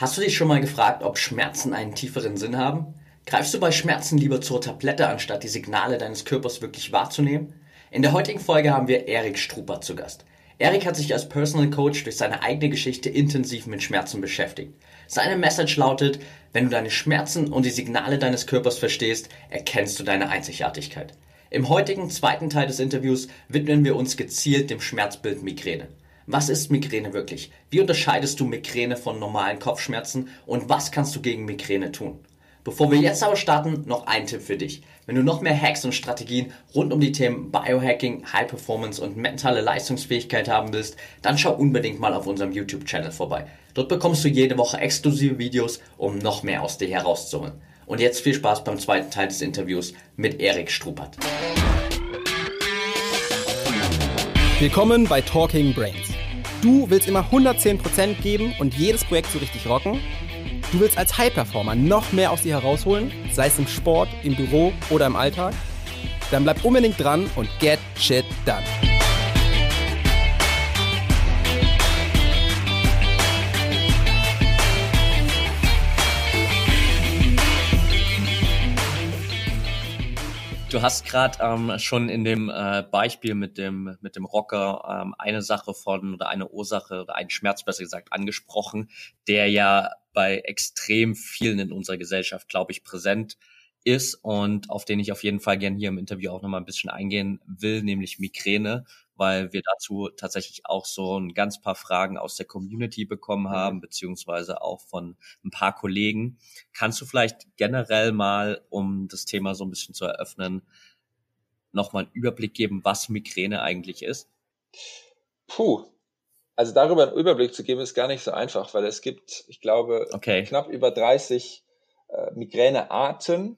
Hast du dich schon mal gefragt, ob Schmerzen einen tieferen Sinn haben? Greifst du bei Schmerzen lieber zur Tablette, anstatt die Signale deines Körpers wirklich wahrzunehmen? In der heutigen Folge haben wir Erik Strupert zu Gast. Erik hat sich als Personal Coach durch seine eigene Geschichte intensiv mit Schmerzen beschäftigt. Seine Message lautet, wenn du deine Schmerzen und die Signale deines Körpers verstehst, erkennst du deine Einzigartigkeit. Im heutigen zweiten Teil des Interviews widmen wir uns gezielt dem Schmerzbild Migräne. Was ist Migräne wirklich? Wie unterscheidest du Migräne von normalen Kopfschmerzen und was kannst du gegen Migräne tun? Bevor wir jetzt aber starten, noch ein Tipp für dich. Wenn du noch mehr Hacks und Strategien rund um die Themen Biohacking, High Performance und mentale Leistungsfähigkeit haben willst, dann schau unbedingt mal auf unserem YouTube-Channel vorbei. Dort bekommst du jede Woche exklusive Videos, um noch mehr aus dir herauszuholen. Und jetzt viel Spaß beim zweiten Teil des Interviews mit Erik Strupert. Willkommen bei Talking Brains. Du willst immer 110% geben und jedes Projekt so richtig rocken? Du willst als High-Performer noch mehr aus dir herausholen, sei es im Sport, im Büro oder im Alltag? Dann bleib unbedingt dran und get shit done. Du hast gerade ähm, schon in dem äh, Beispiel mit dem mit dem Rocker ähm, eine Sache von oder eine Ursache oder einen Schmerz besser gesagt angesprochen, der ja bei extrem vielen in unserer Gesellschaft, glaube ich, präsent ist und auf den ich auf jeden Fall gern hier im Interview auch nochmal ein bisschen eingehen will, nämlich Migräne, weil wir dazu tatsächlich auch so ein ganz paar Fragen aus der Community bekommen mhm. haben, beziehungsweise auch von ein paar Kollegen. Kannst du vielleicht generell mal, um das Thema so ein bisschen zu eröffnen, nochmal einen Überblick geben, was Migräne eigentlich ist? Puh, also darüber einen Überblick zu geben, ist gar nicht so einfach, weil es gibt, ich glaube, okay. knapp über 30 äh, Migränearten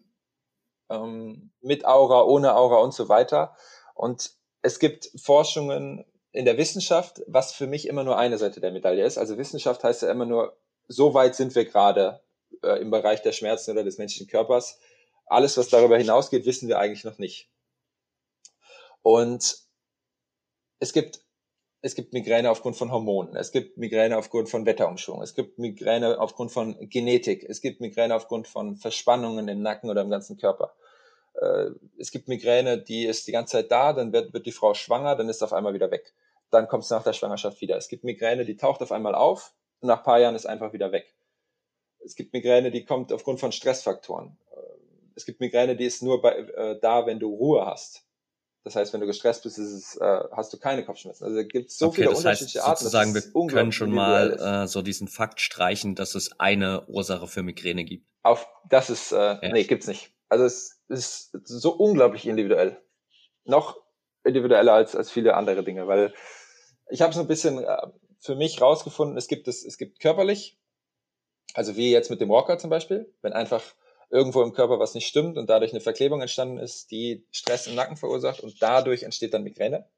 ähm, mit Aura, ohne Aura und so weiter. Und es gibt Forschungen in der Wissenschaft, was für mich immer nur eine Seite der Medaille ist. Also Wissenschaft heißt ja immer nur, so weit sind wir gerade äh, im Bereich der Schmerzen oder des menschlichen Körpers. Alles, was darüber hinausgeht, wissen wir eigentlich noch nicht. Und es gibt es gibt Migräne aufgrund von Hormonen, es gibt Migräne aufgrund von Wetterumschwung, es gibt Migräne aufgrund von Genetik, es gibt Migräne aufgrund von Verspannungen im Nacken oder im ganzen Körper. Äh, es gibt Migräne, die ist die ganze Zeit da, dann wird, wird die Frau schwanger, dann ist auf einmal wieder weg. Dann kommt es nach der Schwangerschaft wieder. Es gibt Migräne, die taucht auf einmal auf und nach paar Jahren ist einfach wieder weg. Es gibt Migräne, die kommt aufgrund von Stressfaktoren. Äh, es gibt Migräne, die ist nur bei, äh, da, wenn du Ruhe hast. Das heißt, wenn du gestresst bist, es, äh, hast du keine Kopfschmerzen. Also es gibt so okay, viele unterschiedliche heißt, Arten. Sozusagen, wir können schon mal äh, so diesen Fakt streichen, dass es eine Ursache für Migräne gibt. Auf das ist, äh, ja. nee, gibt's nicht. Also es ist so unglaublich individuell. Noch individueller als, als viele andere Dinge, weil ich habe so ein bisschen äh, für mich rausgefunden, es gibt es, es gibt körperlich, also wie jetzt mit dem Rocker zum Beispiel, wenn einfach irgendwo im Körper was nicht stimmt und dadurch eine Verklebung entstanden ist, die Stress im Nacken verursacht und dadurch entsteht dann Migräne.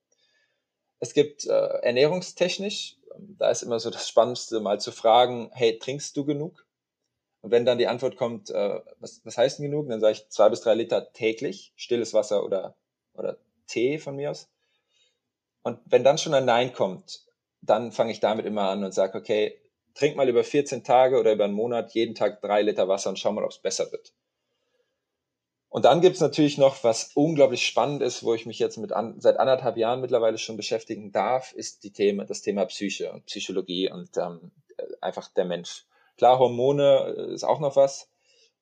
Es gibt äh, ernährungstechnisch, da ist immer so das Spannendste, mal zu fragen, hey, trinkst du genug? Und wenn dann die Antwort kommt, äh, was, was heißt denn genug? Dann sage ich zwei bis drei Liter täglich, stilles Wasser oder, oder Tee von mir aus. Und wenn dann schon ein Nein kommt, dann fange ich damit immer an und sage, okay, trink mal über 14 Tage oder über einen Monat jeden Tag drei Liter Wasser und schau mal, ob es besser wird. Und dann gibt's natürlich noch, was unglaublich spannend ist, wo ich mich jetzt mit an, seit anderthalb Jahren mittlerweile schon beschäftigen darf, ist die Thema, das Thema Psyche und Psychologie und ähm, einfach der Mensch. Klar, Hormone äh, ist auch noch was,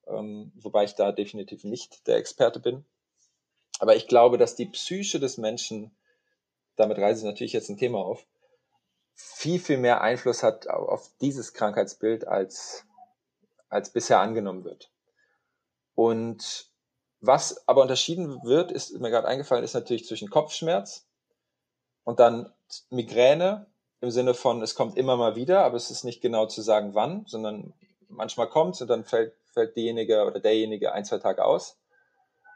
ähm, wobei ich da definitiv nicht der Experte bin. Aber ich glaube, dass die Psyche des Menschen, damit reise ich natürlich jetzt ein Thema auf, viel, viel mehr Einfluss hat auf dieses Krankheitsbild, als, als bisher angenommen wird. Und was aber unterschieden wird, ist mir gerade eingefallen, ist natürlich zwischen Kopfschmerz und dann Migräne im Sinne von, es kommt immer mal wieder, aber es ist nicht genau zu sagen, wann, sondern manchmal kommt es und dann fällt, fällt diejenige oder derjenige ein, zwei Tage aus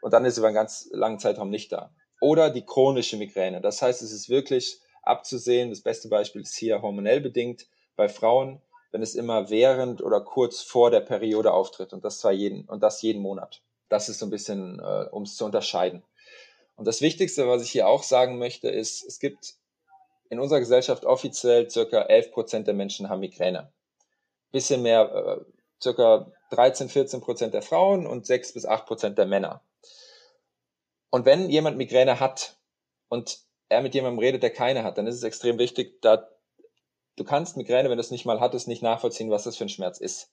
und dann ist über einen ganz langen Zeitraum nicht da. Oder die chronische Migräne. Das heißt, es ist wirklich abzusehen. Das beste Beispiel ist hier hormonell bedingt bei Frauen, wenn es immer während oder kurz vor der Periode auftritt und das zwar jeden und das jeden Monat. Das ist so ein bisschen, äh, um es zu unterscheiden. Und das Wichtigste, was ich hier auch sagen möchte, ist, es gibt in unserer Gesellschaft offiziell circa 11 Prozent der Menschen haben Migräne. bisschen mehr, äh, circa 13, 14 Prozent der Frauen und 6 bis 8 Prozent der Männer. Und wenn jemand Migräne hat und er mit jemandem redet, der keine hat, dann ist es extrem wichtig, da du kannst Migräne, wenn du es nicht mal hattest, nicht nachvollziehen, was das für ein Schmerz ist.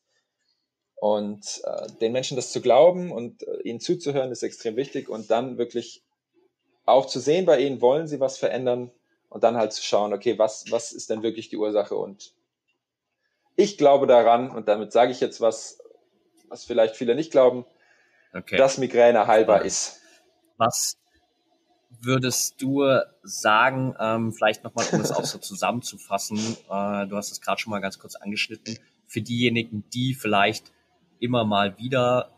Und äh, den Menschen das zu glauben und äh, ihnen zuzuhören, ist extrem wichtig und dann wirklich auch zu sehen bei ihnen, wollen sie was verändern und dann halt zu schauen, okay, was, was ist denn wirklich die Ursache und ich glaube daran, und damit sage ich jetzt was, was vielleicht viele nicht glauben, okay. dass Migräne heilbar ist. Was würdest du sagen, ähm, vielleicht nochmal, um es auch so zusammenzufassen, äh, du hast es gerade schon mal ganz kurz angeschnitten, für diejenigen, die vielleicht immer mal wieder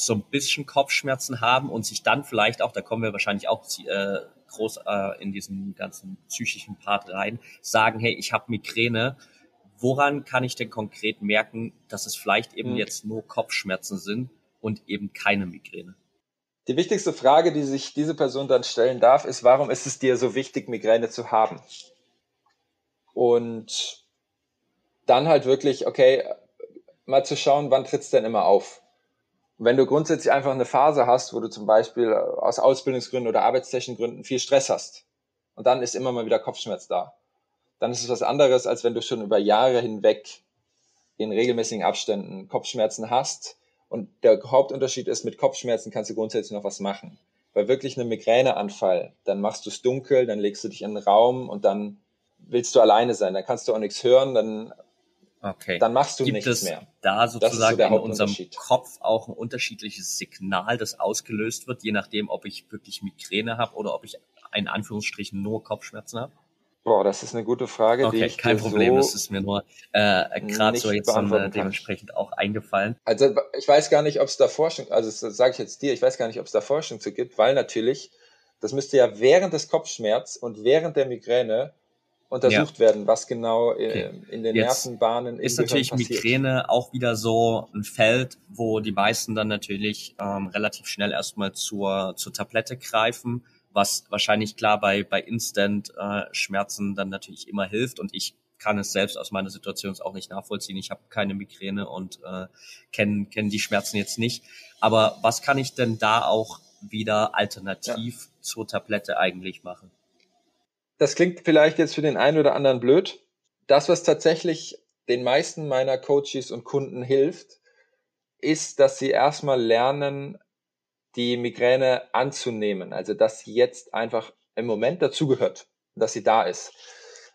so ein bisschen Kopfschmerzen haben und sich dann vielleicht auch, da kommen wir wahrscheinlich auch äh, groß äh, in diesen ganzen psychischen Part rein, sagen, hey, ich habe Migräne, woran kann ich denn konkret merken, dass es vielleicht eben hm. jetzt nur Kopfschmerzen sind und eben keine Migräne? Die wichtigste Frage, die sich diese Person dann stellen darf, ist, warum ist es dir so wichtig, Migräne zu haben? Und dann halt wirklich, okay, mal zu schauen, wann tritt es denn immer auf? Wenn du grundsätzlich einfach eine Phase hast, wo du zum Beispiel aus Ausbildungsgründen oder arbeitstechnischen Gründen viel Stress hast und dann ist immer mal wieder Kopfschmerz da, dann ist es was anderes, als wenn du schon über Jahre hinweg in regelmäßigen Abständen Kopfschmerzen hast. Und der Hauptunterschied ist, mit Kopfschmerzen kannst du grundsätzlich noch was machen. Bei wirklich einem Migräneanfall, dann machst du es dunkel, dann legst du dich in einen Raum und dann willst du alleine sein. Dann kannst du auch nichts hören, dann, okay. dann machst du Gibt nichts es mehr. Da sozusagen so in unserem Kopf auch ein unterschiedliches Signal, das ausgelöst wird, je nachdem, ob ich wirklich Migräne habe oder ob ich in Anführungsstrichen nur Kopfschmerzen habe? Boah, das ist eine gute Frage. Okay, die ich kein Problem, so das ist mir nur äh, gerade so jetzt dann, äh, dementsprechend auch eingefallen. Also ich weiß gar nicht, ob es da Forschung, also das sage ich jetzt dir, ich weiß gar nicht, ob es da Forschung zu gibt, weil natürlich, das müsste ja während des Kopfschmerz und während der Migräne untersucht ja. werden, was genau äh, okay. in den Jetzt Nervenbahnen ist natürlich Migräne auch wieder so ein Feld, wo die meisten dann natürlich ähm, relativ schnell erstmal zur zur Tablette greifen was wahrscheinlich klar bei, bei Instant-Schmerzen äh, dann natürlich immer hilft. Und ich kann es selbst aus meiner Situation auch nicht nachvollziehen. Ich habe keine Migräne und äh, kenne kenn die Schmerzen jetzt nicht. Aber was kann ich denn da auch wieder alternativ ja. zur Tablette eigentlich machen? Das klingt vielleicht jetzt für den einen oder anderen blöd. Das, was tatsächlich den meisten meiner Coaches und Kunden hilft, ist, dass sie erstmal lernen, die Migräne anzunehmen. Also, dass sie jetzt einfach im Moment dazugehört, dass sie da ist.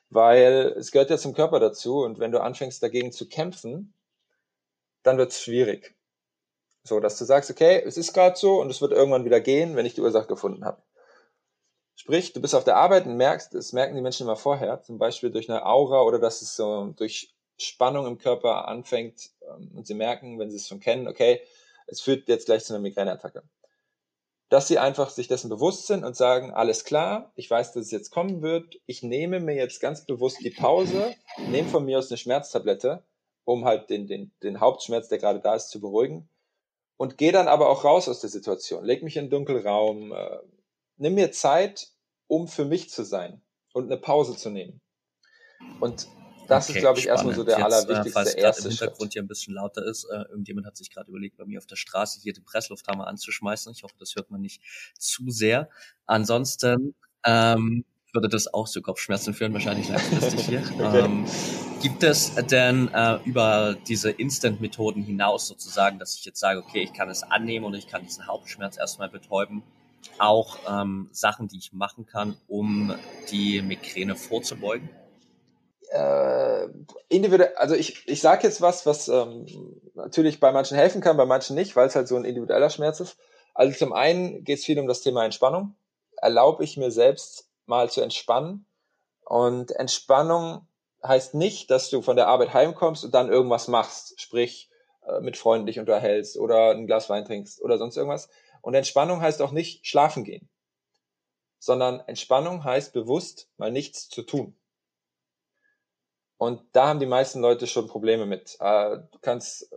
Weil es gehört ja zum Körper dazu und wenn du anfängst dagegen zu kämpfen, dann wird es schwierig. So, dass du sagst, okay, es ist gerade so und es wird irgendwann wieder gehen, wenn ich die Ursache gefunden habe. Sprich, du bist auf der Arbeit und merkst, das merken die Menschen immer vorher, zum Beispiel durch eine Aura oder dass es so durch Spannung im Körper anfängt ähm, und sie merken, wenn sie es schon kennen, okay, es führt jetzt gleich zu einer Migräneattacke. Dass sie einfach sich dessen bewusst sind und sagen, alles klar, ich weiß, dass es jetzt kommen wird, ich nehme mir jetzt ganz bewusst die Pause, nehme von mir aus eine Schmerztablette, um halt den, den, den Hauptschmerz, der gerade da ist, zu beruhigen und gehe dann aber auch raus aus der Situation, leg mich in einen Dunkelraum, äh, nimm mir Zeit, um für mich zu sein und eine Pause zu nehmen. Und das okay, ist, glaube ich, spannend. erstmal so der Jetzt, äh, allerwichtigste äh, falls erste im Hintergrund Schritt. hier ein bisschen lauter ist, äh, irgendjemand hat sich gerade überlegt, bei mir auf der Straße hier den Presslufthammer anzuschmeißen. Ich hoffe, das hört man nicht zu sehr. Ansonsten ähm, würde das auch zu Kopfschmerzen führen, wahrscheinlich langfristig hier. okay. ähm, gibt es denn äh, über diese Instant-Methoden hinaus sozusagen, dass ich jetzt sage, okay, ich kann es annehmen und ich kann diesen Hauptschmerz erstmal betäuben, auch ähm, Sachen, die ich machen kann, um die Migräne vorzubeugen? äh, individuell, also ich, ich sage jetzt was, was ähm, natürlich bei manchen helfen kann, bei manchen nicht, weil es halt so ein individueller Schmerz ist. Also zum einen geht es viel um das Thema Entspannung. Erlaube ich mir selbst mal zu entspannen. Und Entspannung heißt nicht, dass du von der Arbeit heimkommst und dann irgendwas machst, sprich äh, mit Freunden dich unterhältst oder ein Glas Wein trinkst oder sonst irgendwas. Und Entspannung heißt auch nicht schlafen gehen, sondern Entspannung heißt bewusst mal nichts zu tun. Und da haben die meisten Leute schon Probleme mit. Äh, du kannst,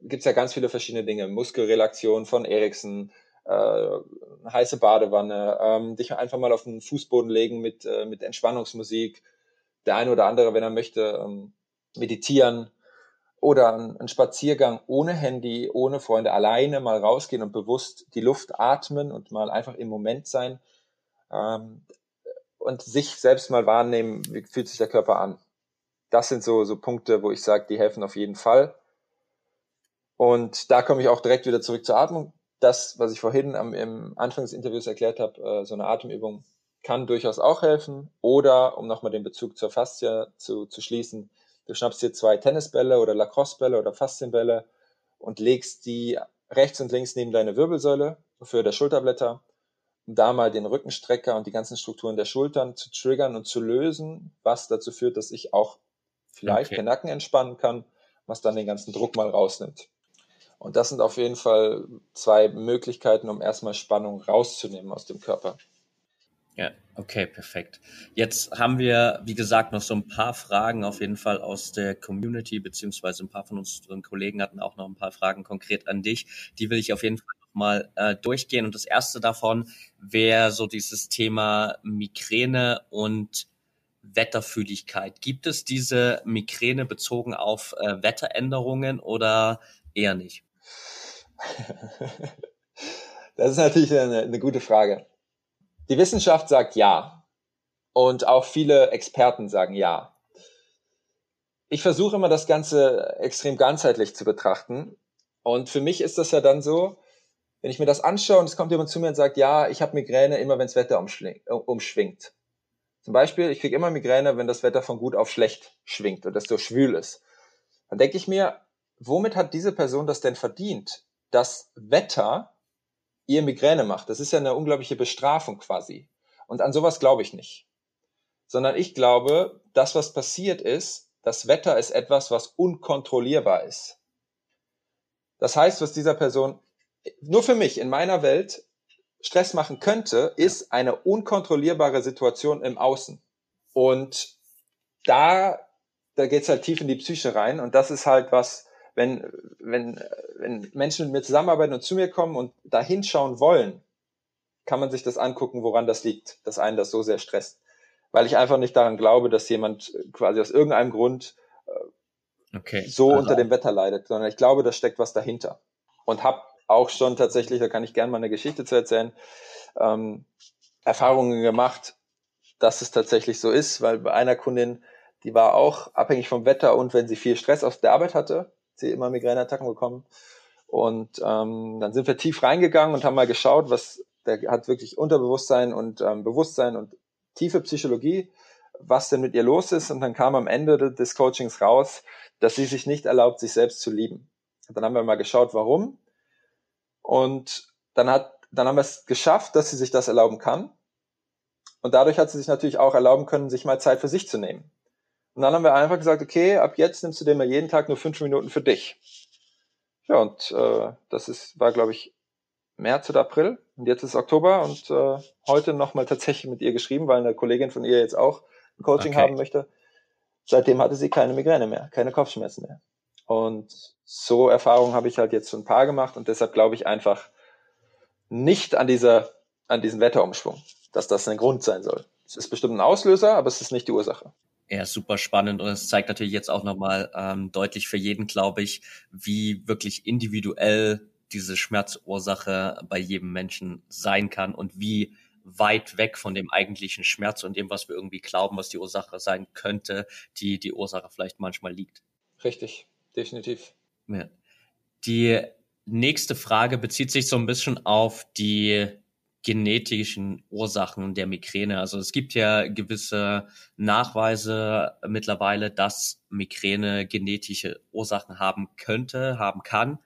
gibt's ja ganz viele verschiedene Dinge. Muskelrelaktion von Eriksen, äh, heiße Badewanne, ähm, dich einfach mal auf den Fußboden legen mit, äh, mit Entspannungsmusik. Der eine oder andere, wenn er möchte, ähm, meditieren oder ein, Spaziergang ohne Handy, ohne Freunde, alleine mal rausgehen und bewusst die Luft atmen und mal einfach im Moment sein ähm, und sich selbst mal wahrnehmen, wie fühlt sich der Körper an. Das sind so, so Punkte, wo ich sage, die helfen auf jeden Fall. Und da komme ich auch direkt wieder zurück zur Atmung. Das, was ich vorhin am, im Anfang des Interviews erklärt habe, äh, so eine Atemübung kann durchaus auch helfen. Oder, um nochmal den Bezug zur Faszie zu, zu schließen, du schnappst dir zwei Tennisbälle oder Lacrossebälle oder Faszienbälle und legst die rechts und links neben deine Wirbelsäule für der Schulterblätter, um da mal den Rückenstrecker und die ganzen Strukturen der Schultern zu triggern und zu lösen, was dazu führt, dass ich auch vielleicht okay. den Nacken entspannen kann, was dann den ganzen Druck mal rausnimmt. Und das sind auf jeden Fall zwei Möglichkeiten, um erstmal Spannung rauszunehmen aus dem Körper. Ja, okay, perfekt. Jetzt haben wir, wie gesagt, noch so ein paar Fragen auf jeden Fall aus der Community, beziehungsweise ein paar von unseren Kollegen hatten auch noch ein paar Fragen konkret an dich. Die will ich auf jeden Fall noch mal äh, durchgehen. Und das erste davon wäre so dieses Thema Migräne und Wetterfühligkeit. Gibt es diese Migräne bezogen auf äh, Wetteränderungen oder eher nicht? Das ist natürlich eine, eine gute Frage. Die Wissenschaft sagt ja. Und auch viele Experten sagen ja. Ich versuche immer das Ganze extrem ganzheitlich zu betrachten. Und für mich ist das ja dann so, wenn ich mir das anschaue und es kommt jemand zu mir und sagt, ja, ich habe Migräne immer, wenn das Wetter umschwingt. Zum Beispiel, ich kriege immer Migräne, wenn das Wetter von gut auf schlecht schwingt und es so schwül ist. Dann denke ich mir, womit hat diese Person das denn verdient? Das Wetter ihr Migräne macht. Das ist ja eine unglaubliche Bestrafung quasi. Und an sowas glaube ich nicht. Sondern ich glaube, das, was passiert ist, das Wetter ist etwas, was unkontrollierbar ist. Das heißt, was dieser Person nur für mich in meiner Welt Stress machen könnte, ist eine unkontrollierbare Situation im Außen. Und da, da geht's halt tief in die Psyche rein. Und das ist halt was, wenn, wenn, wenn Menschen mit mir zusammenarbeiten und zu mir kommen und da hinschauen wollen, kann man sich das angucken, woran das liegt, dass einen das so sehr stresst. Weil ich einfach nicht daran glaube, dass jemand quasi aus irgendeinem Grund äh, okay. so also. unter dem Wetter leidet, sondern ich glaube, da steckt was dahinter. Und habe auch schon tatsächlich, da kann ich gerne mal eine Geschichte zu erzählen, ähm, Erfahrungen gemacht, dass es tatsächlich so ist, weil bei einer Kundin, die war auch abhängig vom Wetter und wenn sie viel Stress auf der Arbeit hatte, sie immer Migräneattacken bekommen. Und ähm, dann sind wir tief reingegangen und haben mal geschaut, was der hat wirklich Unterbewusstsein und ähm, Bewusstsein und tiefe Psychologie, was denn mit ihr los ist. Und dann kam am Ende des Coachings raus, dass sie sich nicht erlaubt, sich selbst zu lieben. Und dann haben wir mal geschaut, warum. Und dann hat, dann haben wir es geschafft, dass sie sich das erlauben kann. Und dadurch hat sie sich natürlich auch erlauben können, sich mal Zeit für sich zu nehmen. Und dann haben wir einfach gesagt, okay, ab jetzt nimmst du dir mal jeden Tag nur fünf Minuten für dich. Ja, und äh, das ist, war, glaube ich, März oder April. Und jetzt ist Oktober und äh, heute nochmal tatsächlich mit ihr geschrieben, weil eine Kollegin von ihr jetzt auch ein Coaching okay. haben möchte. Seitdem hatte sie keine Migräne mehr, keine Kopfschmerzen mehr. Und so Erfahrungen habe ich halt jetzt schon ein paar gemacht und deshalb glaube ich einfach nicht an dieser, an diesen Wetterumschwung, dass das ein Grund sein soll. Es ist bestimmt ein Auslöser, aber es ist nicht die Ursache. Ja, super spannend und es zeigt natürlich jetzt auch nochmal ähm, deutlich für jeden, glaube ich, wie wirklich individuell diese Schmerzursache bei jedem Menschen sein kann und wie weit weg von dem eigentlichen Schmerz und dem, was wir irgendwie glauben, was die Ursache sein könnte, die die Ursache vielleicht manchmal liegt. Richtig, definitiv. Ja. Die nächste Frage bezieht sich so ein bisschen auf die genetischen Ursachen der Migräne. Also es gibt ja gewisse Nachweise mittlerweile, dass Migräne genetische Ursachen haben könnte, haben kann.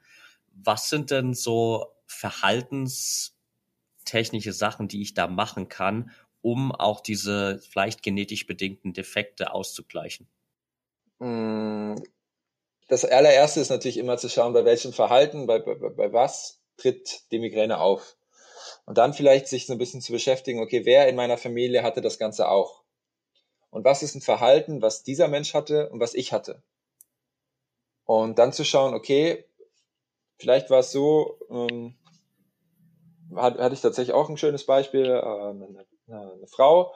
Was sind denn so verhaltenstechnische Sachen, die ich da machen kann, um auch diese vielleicht genetisch bedingten Defekte auszugleichen? Mm, das allererste ist natürlich immer zu schauen, bei welchem Verhalten, bei, bei, bei was tritt die Migräne auf. Und dann vielleicht sich so ein bisschen zu beschäftigen, okay, wer in meiner Familie hatte das Ganze auch? Und was ist ein Verhalten, was dieser Mensch hatte und was ich hatte? Und dann zu schauen, okay, vielleicht war es so, ähm, hatte, hatte ich tatsächlich auch ein schönes Beispiel, äh, eine, eine Frau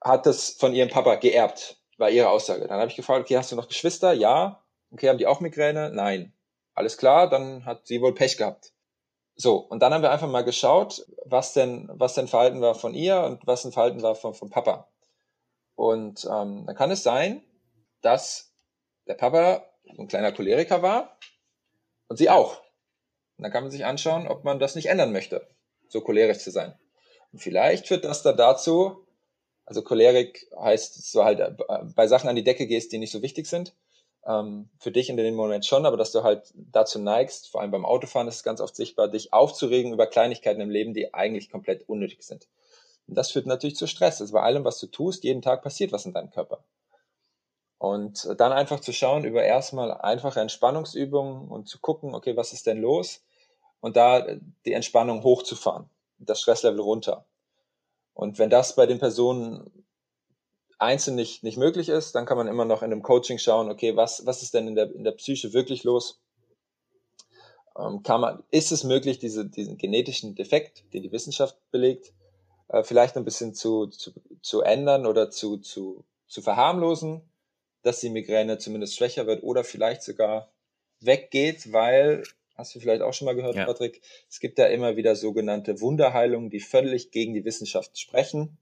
hat das von ihrem Papa geerbt, war ihre Aussage. Dann habe ich gefragt, okay, hast du noch Geschwister? Ja. Okay, haben die auch Migräne? Nein. Alles klar, dann hat sie wohl Pech gehabt. So, und dann haben wir einfach mal geschaut, was denn, was denn Verhalten war von ihr und was ein Verhalten war von, von Papa. Und ähm, dann kann es sein, dass der Papa ein kleiner Choleriker war und sie auch. Und dann kann man sich anschauen, ob man das nicht ändern möchte, so cholerisch zu sein. Und vielleicht führt das dann dazu, also Cholerik heißt, du halt äh, bei Sachen an die Decke gehst, die nicht so wichtig sind. Ähm, für dich in dem Moment schon, aber dass du halt dazu neigst, vor allem beim Autofahren ist es ganz oft sichtbar, dich aufzuregen über Kleinigkeiten im Leben, die eigentlich komplett unnötig sind. Und das führt natürlich zu Stress. Also bei allem, was du tust, jeden Tag passiert was in deinem Körper. Und dann einfach zu schauen über erstmal einfache Entspannungsübungen und zu gucken, okay, was ist denn los? Und da die Entspannung hochzufahren, das Stresslevel runter. Und wenn das bei den Personen einzeln nicht, nicht möglich ist, dann kann man immer noch in einem Coaching schauen, okay, was, was ist denn in der, in der Psyche wirklich los? Ähm, kann man, ist es möglich, diese, diesen genetischen Defekt, den die Wissenschaft belegt, äh, vielleicht ein bisschen zu, zu, zu ändern oder zu, zu, zu verharmlosen? dass die Migräne zumindest schwächer wird oder vielleicht sogar weggeht, weil, hast du vielleicht auch schon mal gehört, ja. Patrick, es gibt ja immer wieder sogenannte Wunderheilungen, die völlig gegen die Wissenschaft sprechen.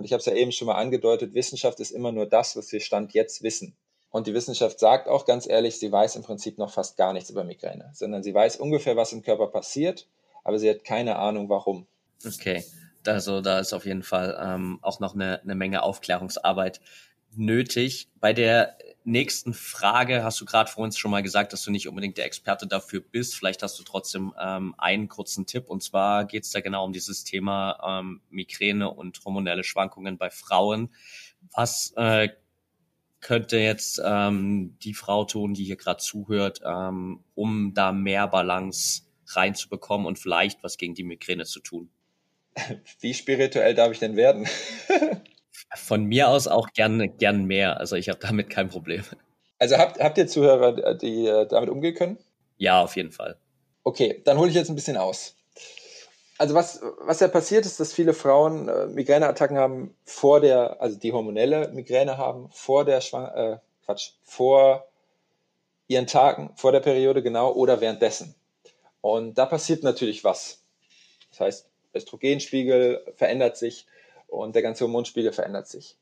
Und ich habe es ja eben schon mal angedeutet, Wissenschaft ist immer nur das, was wir Stand jetzt wissen. Und die Wissenschaft sagt auch ganz ehrlich, sie weiß im Prinzip noch fast gar nichts über Migräne, sondern sie weiß ungefähr, was im Körper passiert, aber sie hat keine Ahnung, warum. Okay, also da ist auf jeden Fall ähm, auch noch eine, eine Menge Aufklärungsarbeit nötig. Bei der nächsten Frage hast du gerade vor uns schon mal gesagt, dass du nicht unbedingt der Experte dafür bist. Vielleicht hast du trotzdem ähm, einen kurzen Tipp. Und zwar geht es da genau um dieses Thema ähm, Migräne und hormonelle Schwankungen bei Frauen. Was äh, könnte jetzt ähm, die Frau tun, die hier gerade zuhört, ähm, um da mehr Balance reinzubekommen und vielleicht was gegen die Migräne zu tun? Wie spirituell darf ich denn werden? Von mir aus auch gern, gern mehr. Also ich habe damit kein Problem. Also habt, habt ihr Zuhörer, die äh, damit umgehen können? Ja, auf jeden Fall. Okay, dann hole ich jetzt ein bisschen aus. Also was, was ja passiert ist, dass viele Frauen äh, Migräneattacken haben vor der, also die hormonelle Migräne haben, vor der Schwang äh, Quatsch, vor ihren Tagen, vor der Periode genau oder währenddessen. Und da passiert natürlich was. Das heißt, Östrogenspiegel verändert sich und der ganze Hormonspiegel verändert sich.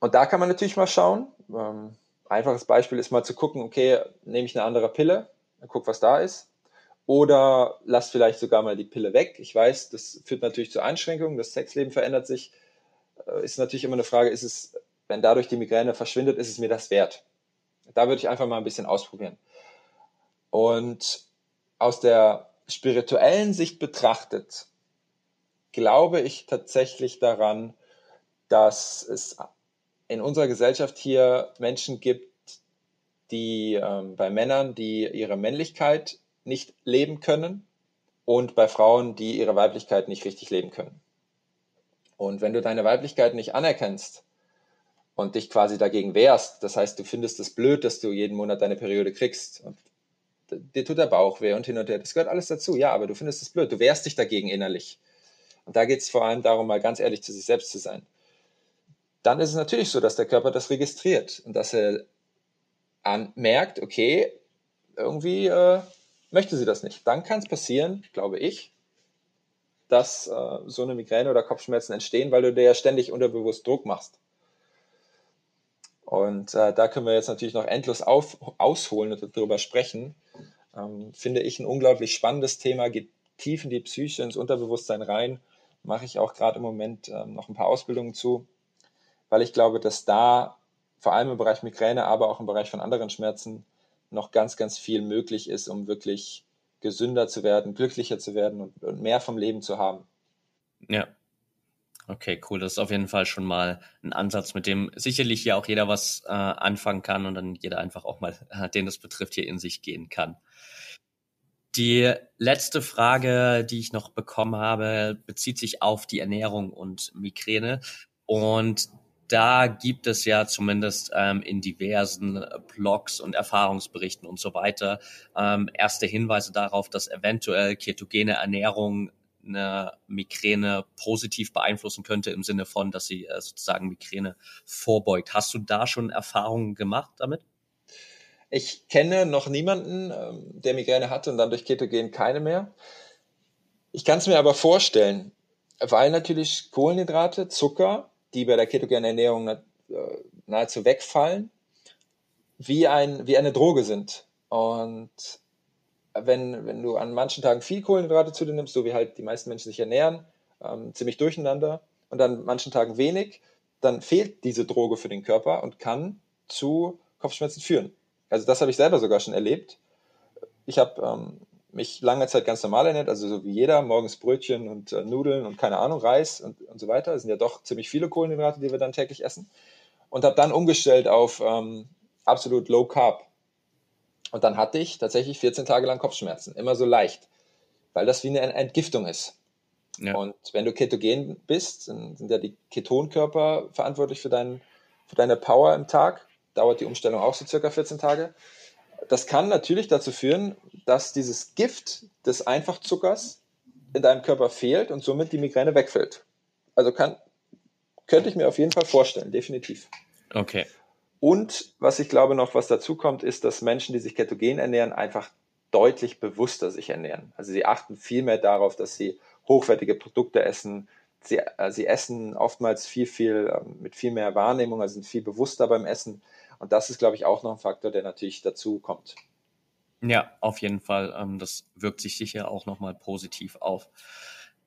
Und da kann man natürlich mal schauen. Ähm, einfaches Beispiel ist mal zu gucken, okay, nehme ich eine andere Pille, guck, was da ist. Oder lass vielleicht sogar mal die Pille weg. Ich weiß, das führt natürlich zu Einschränkungen, das Sexleben verändert sich. Äh, ist natürlich immer eine Frage, ist es, wenn dadurch die Migräne verschwindet, ist es mir das wert? Da würde ich einfach mal ein bisschen ausprobieren. Und aus der spirituellen Sicht betrachtet, glaube ich tatsächlich daran, dass es in unserer Gesellschaft hier Menschen gibt, die ähm, bei Männern, die ihre Männlichkeit nicht leben können und bei Frauen, die ihre Weiblichkeit nicht richtig leben können. Und wenn du deine Weiblichkeit nicht anerkennst und dich quasi dagegen wehrst, das heißt, du findest es blöd, dass du jeden Monat deine Periode kriegst und dir tut der Bauch weh und hin und her, das gehört alles dazu, ja, aber du findest es blöd, du wehrst dich dagegen innerlich. Und da geht es vor allem darum, mal ganz ehrlich zu sich selbst zu sein. Dann ist es natürlich so, dass der Körper das registriert und dass er merkt, okay, irgendwie äh, möchte sie das nicht. Dann kann es passieren, glaube ich, dass äh, so eine Migräne oder Kopfschmerzen entstehen, weil du dir ja ständig unterbewusst Druck machst. Und äh, da können wir jetzt natürlich noch endlos auf, ausholen und darüber sprechen. Ähm, finde ich ein unglaublich spannendes Thema, geht tief in die Psyche, ins Unterbewusstsein rein mache ich auch gerade im Moment ähm, noch ein paar Ausbildungen zu, weil ich glaube, dass da vor allem im Bereich Migräne, aber auch im Bereich von anderen Schmerzen noch ganz, ganz viel möglich ist, um wirklich gesünder zu werden, glücklicher zu werden und, und mehr vom Leben zu haben. Ja. Okay, cool. Das ist auf jeden Fall schon mal ein Ansatz, mit dem sicherlich ja auch jeder was äh, anfangen kann und dann jeder einfach auch mal, äh, den das betrifft, hier in sich gehen kann. Die letzte Frage, die ich noch bekommen habe, bezieht sich auf die Ernährung und Migräne. Und da gibt es ja zumindest ähm, in diversen Blogs und Erfahrungsberichten und so weiter ähm, erste Hinweise darauf, dass eventuell ketogene Ernährung eine Migräne positiv beeinflussen könnte im Sinne von, dass sie äh, sozusagen Migräne vorbeugt. Hast du da schon Erfahrungen gemacht damit? Ich kenne noch niemanden, ähm, der Migräne hatte und dann durch Ketogen keine mehr. Ich kann es mir aber vorstellen, weil natürlich Kohlenhydrate, Zucker, die bei der ketogenen Ernährung äh, nahezu wegfallen, wie, ein, wie eine Droge sind. Und wenn, wenn du an manchen Tagen viel Kohlenhydrate zu dir nimmst, so wie halt die meisten Menschen sich ernähren, ähm, ziemlich durcheinander, und an manchen Tagen wenig, dann fehlt diese Droge für den Körper und kann zu Kopfschmerzen führen. Also das habe ich selber sogar schon erlebt. Ich habe ähm, mich lange Zeit ganz normal ernährt, also so wie jeder, morgens Brötchen und äh, Nudeln und keine Ahnung, Reis und, und so weiter. Das sind ja doch ziemlich viele Kohlenhydrate, die wir dann täglich essen. Und habe dann umgestellt auf ähm, absolut Low Carb. Und dann hatte ich tatsächlich 14 Tage lang Kopfschmerzen, immer so leicht, weil das wie eine Entgiftung ist. Ja. Und wenn du ketogen bist, dann sind ja die Ketonkörper verantwortlich für, dein, für deine Power im Tag. Dauert die Umstellung auch so circa 14 Tage. Das kann natürlich dazu führen, dass dieses Gift des Einfachzuckers in deinem Körper fehlt und somit die Migräne wegfällt. Also kann, könnte ich mir auf jeden Fall vorstellen, definitiv. Okay. Und was ich glaube noch, was dazu kommt, ist, dass Menschen, die sich ketogen ernähren, einfach deutlich bewusster sich ernähren. Also sie achten viel mehr darauf, dass sie hochwertige Produkte essen. Sie, äh, sie essen oftmals viel, viel äh, mit viel mehr Wahrnehmung, also sind viel bewusster beim Essen. Und das ist, glaube ich, auch noch ein Faktor, der natürlich dazu kommt. Ja, auf jeden Fall. Ähm, das wirkt sich sicher auch nochmal positiv auf.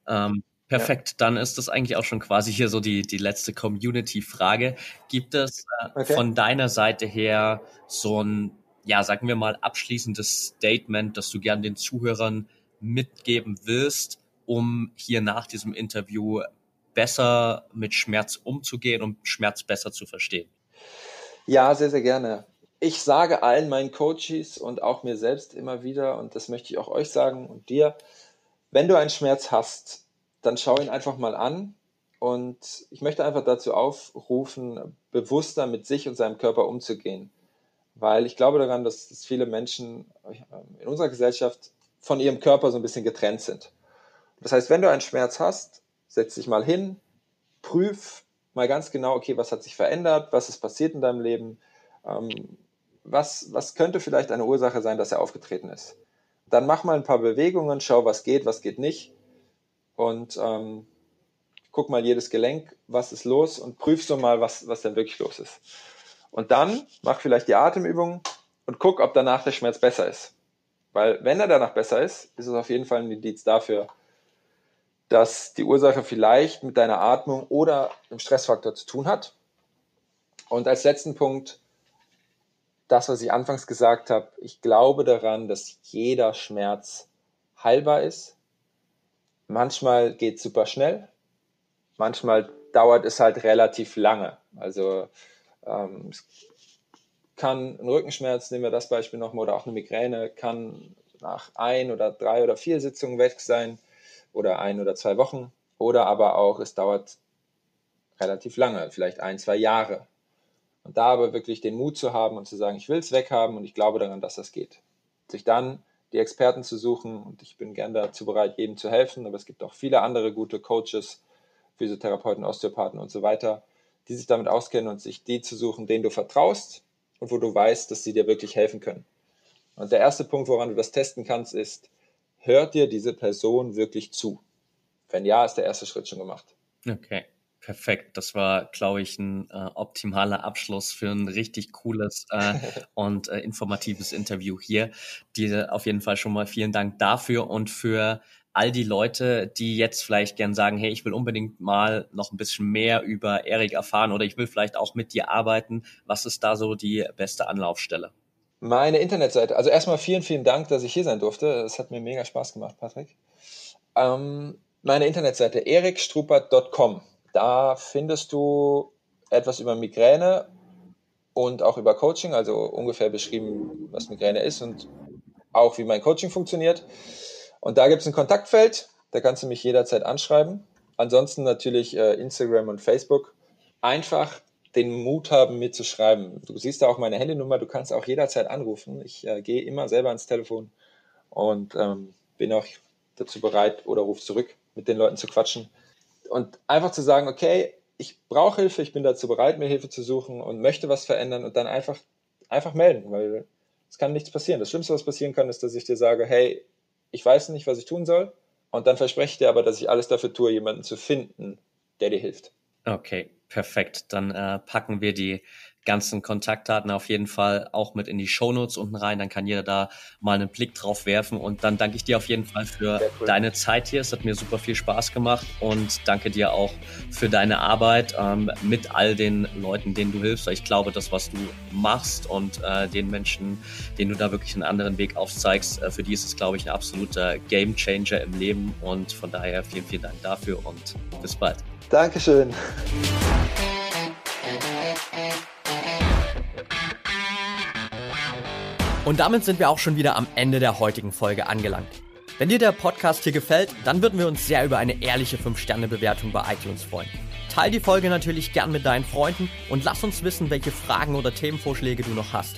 Ähm, perfekt, ja. dann ist das eigentlich auch schon quasi hier so die, die letzte Community-Frage. Gibt es äh, okay. von deiner Seite her so ein, ja, sagen wir mal, abschließendes Statement, das du gern den Zuhörern mitgeben willst, um hier nach diesem Interview besser mit Schmerz umzugehen und Schmerz besser zu verstehen? Ja, sehr, sehr gerne. Ich sage allen meinen Coaches und auch mir selbst immer wieder, und das möchte ich auch euch sagen und dir, wenn du einen Schmerz hast, dann schau ihn einfach mal an. Und ich möchte einfach dazu aufrufen, bewusster mit sich und seinem Körper umzugehen. Weil ich glaube daran, dass, dass viele Menschen in unserer Gesellschaft von ihrem Körper so ein bisschen getrennt sind. Das heißt, wenn du einen Schmerz hast, setz dich mal hin, prüf mal ganz genau, okay, was hat sich verändert, was ist passiert in deinem Leben, ähm, was, was könnte vielleicht eine Ursache sein, dass er aufgetreten ist. Dann mach mal ein paar Bewegungen, schau, was geht, was geht nicht und ähm, guck mal jedes Gelenk, was ist los und prüf so mal, was, was denn wirklich los ist. Und dann mach vielleicht die Atemübung und guck, ob danach der Schmerz besser ist. Weil wenn er danach besser ist, ist es auf jeden Fall ein Indiz dafür, dass die Ursache vielleicht mit deiner Atmung oder dem Stressfaktor zu tun hat. Und als letzten Punkt, das, was ich anfangs gesagt habe, ich glaube daran, dass jeder Schmerz heilbar ist. Manchmal geht es super schnell, manchmal dauert es halt relativ lange. Also ähm, kann ein Rückenschmerz, nehmen wir das Beispiel nochmal, oder auch eine Migräne, kann nach ein oder drei oder vier Sitzungen weg sein oder ein oder zwei Wochen. Oder aber auch, es dauert relativ lange, vielleicht ein, zwei Jahre. Und da aber wirklich den Mut zu haben und zu sagen, ich will es weghaben und ich glaube daran, dass das geht. Sich dann die Experten zu suchen und ich bin gern dazu bereit, jedem zu helfen, aber es gibt auch viele andere gute Coaches, Physiotherapeuten, Osteopathen und so weiter, die sich damit auskennen und sich die zu suchen, denen du vertraust und wo du weißt, dass sie dir wirklich helfen können. Und der erste Punkt, woran du das testen kannst, ist, hört dir diese Person wirklich zu? Wenn ja, ist der erste Schritt schon gemacht. Okay. Perfekt. Das war, glaube ich, ein äh, optimaler Abschluss für ein richtig cooles äh, und äh, informatives Interview hier. Dir auf jeden Fall schon mal vielen Dank dafür und für all die Leute, die jetzt vielleicht gern sagen, hey, ich will unbedingt mal noch ein bisschen mehr über Erik erfahren oder ich will vielleicht auch mit dir arbeiten. Was ist da so die beste Anlaufstelle? Meine Internetseite. Also erstmal vielen, vielen Dank, dass ich hier sein durfte. Es hat mir mega Spaß gemacht, Patrick. Ähm, meine Internetseite erikstruppert.com. Da findest du etwas über Migräne und auch über Coaching, also ungefähr beschrieben, was Migräne ist und auch wie mein Coaching funktioniert. Und da gibt es ein Kontaktfeld, da kannst du mich jederzeit anschreiben. Ansonsten natürlich äh, Instagram und Facebook. Einfach den Mut haben, mir zu schreiben. Du siehst da auch meine Handynummer, du kannst auch jederzeit anrufen. Ich äh, gehe immer selber ans Telefon und ähm, bin auch dazu bereit oder ruf zurück, mit den Leuten zu quatschen. Und einfach zu sagen, okay, ich brauche Hilfe, ich bin dazu bereit, mir Hilfe zu suchen und möchte was verändern und dann einfach, einfach melden, weil Es kann nichts passieren. Das Schlimmste, was passieren kann, ist, dass ich dir sage, hey, ich weiß nicht, was ich tun soll. Und dann verspreche ich dir aber, dass ich alles dafür tue, jemanden zu finden, der dir hilft. Okay, perfekt. Dann äh, packen wir die ganzen Kontaktdaten auf jeden Fall auch mit in die Shownotes unten rein. Dann kann jeder da mal einen Blick drauf werfen. Und dann danke ich dir auf jeden Fall für cool. deine Zeit hier. Es hat mir super viel Spaß gemacht und danke dir auch für deine Arbeit ähm, mit all den Leuten, denen du hilfst. Ich glaube, das, was du machst und äh, den Menschen, denen du da wirklich einen anderen Weg aufzeigst, äh, für die ist es, glaube ich, ein absoluter Game Changer im Leben. Und von daher vielen, vielen Dank dafür und bis bald. Dankeschön. Und damit sind wir auch schon wieder am Ende der heutigen Folge angelangt. Wenn dir der Podcast hier gefällt, dann würden wir uns sehr über eine ehrliche 5-Sterne-Bewertung bei iTunes freuen. Teil die Folge natürlich gern mit deinen Freunden und lass uns wissen, welche Fragen oder Themenvorschläge du noch hast.